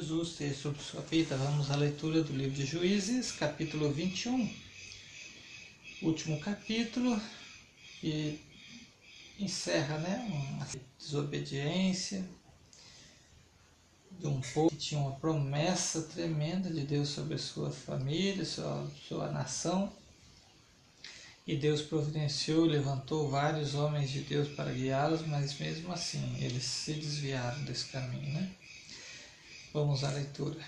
Jesus ter sobre sua vida. Vamos à leitura do livro de Juízes, capítulo 21. Último capítulo e encerra, né, uma desobediência de um povo que tinha uma promessa tremenda de Deus sobre a sua família, sua, sua nação. E Deus providenciou levantou vários homens de Deus para guiá-los, mas mesmo assim eles se desviaram desse caminho, né? Vamos à leitura.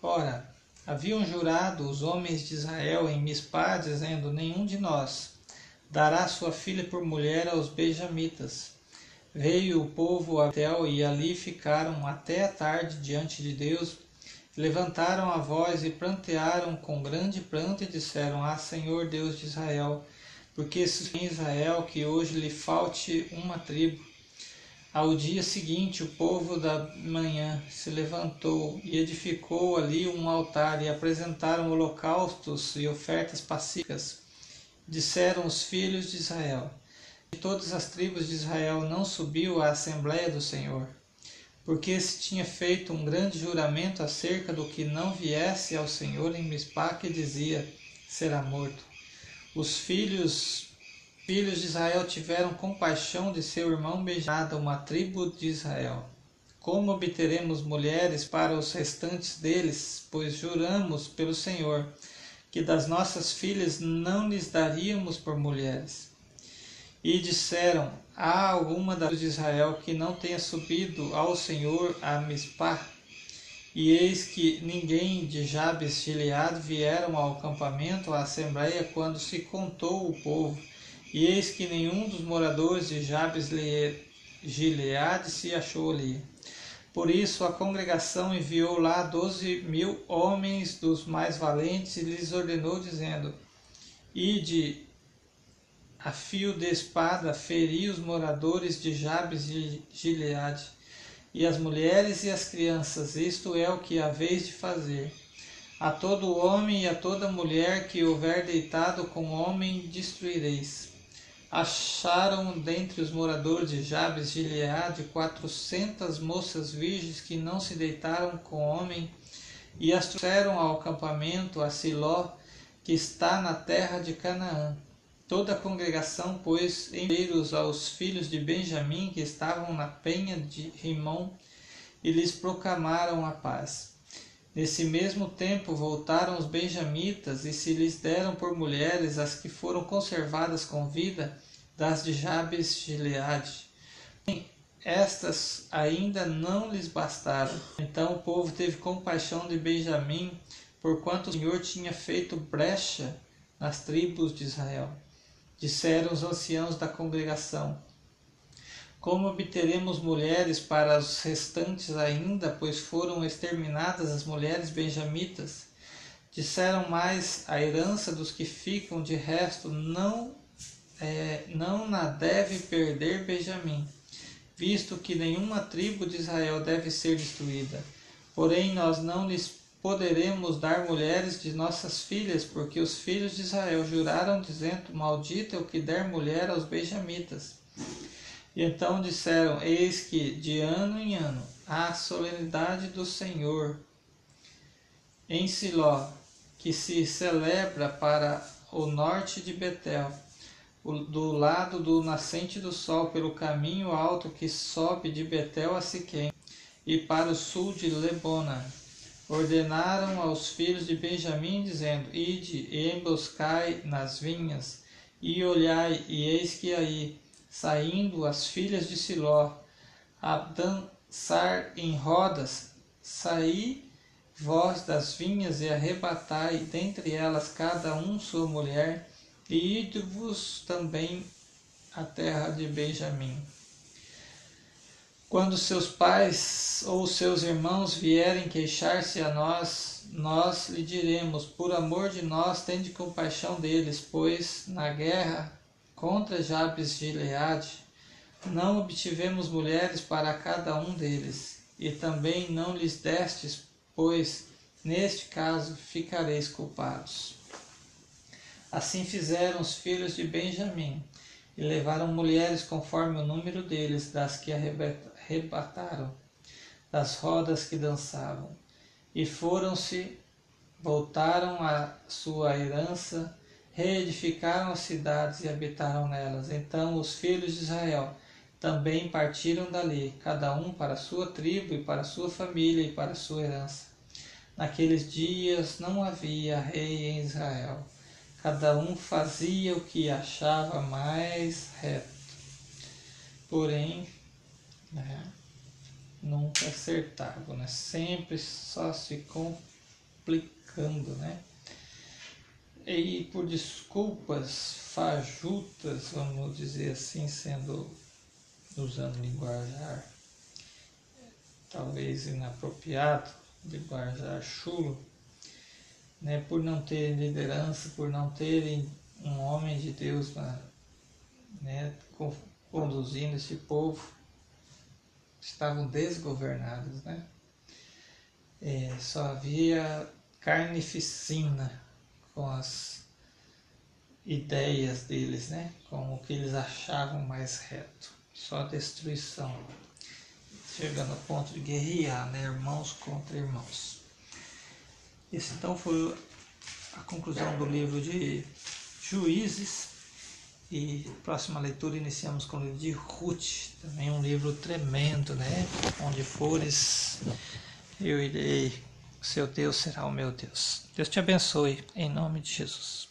Ora, haviam jurado os homens de Israel em Mispá, dizendo: Nenhum de nós dará sua filha por mulher aos benjamitas. Veio o povo a Betel e ali ficaram até a tarde diante de Deus. Levantaram a voz e prantearam com grande pranto e disseram: Ah, Senhor Deus de Israel, porque se em Israel que hoje lhe falte uma tribo ao dia seguinte, o povo da manhã se levantou e edificou ali um altar e apresentaram holocaustos e ofertas pacíficas. Disseram os filhos de Israel: De todas as tribos de Israel não subiu à Assembleia do Senhor, porque se tinha feito um grande juramento acerca do que não viesse ao Senhor em Mispá, que dizia: será morto. Os filhos filhos de Israel tiveram compaixão de seu irmão Benjada, uma tribo de Israel. Como obteremos mulheres para os restantes deles? Pois juramos pelo Senhor que das nossas filhas não lhes daríamos por mulheres. E disseram: Há alguma das de Israel que não tenha subido ao Senhor a Mispá? E eis que ninguém de Jabes Gilead vieram ao acampamento, à assembleia, quando se contou o povo e eis que nenhum dos moradores de Jabes Gileade se achou ali. Por isso a congregação enviou lá doze mil homens dos mais valentes e lhes ordenou, dizendo: Ide a fio de espada feri os moradores de Jabes de Gileade, e as mulheres e as crianças, isto é o que haveis de fazer. A todo homem e a toda mulher que houver deitado com homem destruireis acharam dentre os moradores de Jabes de Gileade quatrocentas moças virgens que não se deitaram com homem e as trouxeram ao acampamento a Siló, que está na terra de Canaã. Toda a congregação pôs envieiros aos filhos de Benjamim que estavam na penha de Rimon e lhes proclamaram a paz. Nesse mesmo tempo voltaram os benjamitas e se lhes deram por mulheres as que foram conservadas com vida das de Jabes Gileade. Estas ainda não lhes bastaram. Então o povo teve compaixão de Benjamim, porquanto o Senhor tinha feito brecha nas tribos de Israel. Disseram os anciãos da congregação: como obteremos mulheres para os restantes ainda, pois foram exterminadas as mulheres benjamitas? Disseram mais: a herança dos que ficam de resto não, é, não na deve perder Benjamim, visto que nenhuma tribo de Israel deve ser destruída. Porém, nós não lhes poderemos dar mulheres de nossas filhas, porque os filhos de Israel juraram, dizendo: Maldito é o que der mulher aos benjamitas. E então disseram: Eis que de ano em ano a solenidade do Senhor em Siló, que se celebra para o norte de Betel, do lado do nascente do sol, pelo caminho alto que sobe de Betel a Siquém, e para o sul de Lebona. Ordenaram aos filhos de Benjamim, dizendo: Ide e emboscai nas vinhas, e olhai, e eis que aí saindo as filhas de Siló a dançar em rodas, saí vós das vinhas e arrebatai dentre elas cada um sua mulher, e ide-vos também à terra de Benjamim. Quando seus pais ou seus irmãos vierem queixar-se a nós, nós lhe diremos: Por amor de nós, tende compaixão deles, pois na guerra contra Jabes de Gileade, não obtivemos mulheres para cada um deles, e também não lhes destes, pois neste caso ficareis culpados. Assim fizeram os filhos de Benjamim, e levaram mulheres conforme o número deles, das que arrebataram, das rodas que dançavam. e foram-se, voltaram à sua herança, reedificaram as cidades e habitaram nelas. Então os filhos de Israel também partiram dali, cada um para a sua tribo e para a sua família e para a sua herança. Naqueles dias não havia rei em Israel. Cada um fazia o que achava mais reto. Porém, né, nunca acertava, né? Sempre só se complicando, né? E por desculpas fajutas, vamos dizer assim, sendo usando linguajar talvez inapropriado, linguajar chulo, né, por não terem liderança, por não terem um homem de Deus né, conduzindo esse povo, estavam desgovernados. Né? É, só havia carnificina com as ideias deles, né? com o que eles achavam mais reto. Só destruição. Chegando ao ponto de guerrear, né? irmãos contra irmãos. Esse então foi a conclusão do livro de Juízes. E próxima leitura iniciamos com o livro de Ruth, também um livro tremendo, né? Onde fores, eu irei, seu Deus será o meu Deus. Deus te abençoe, em nome de Jesus.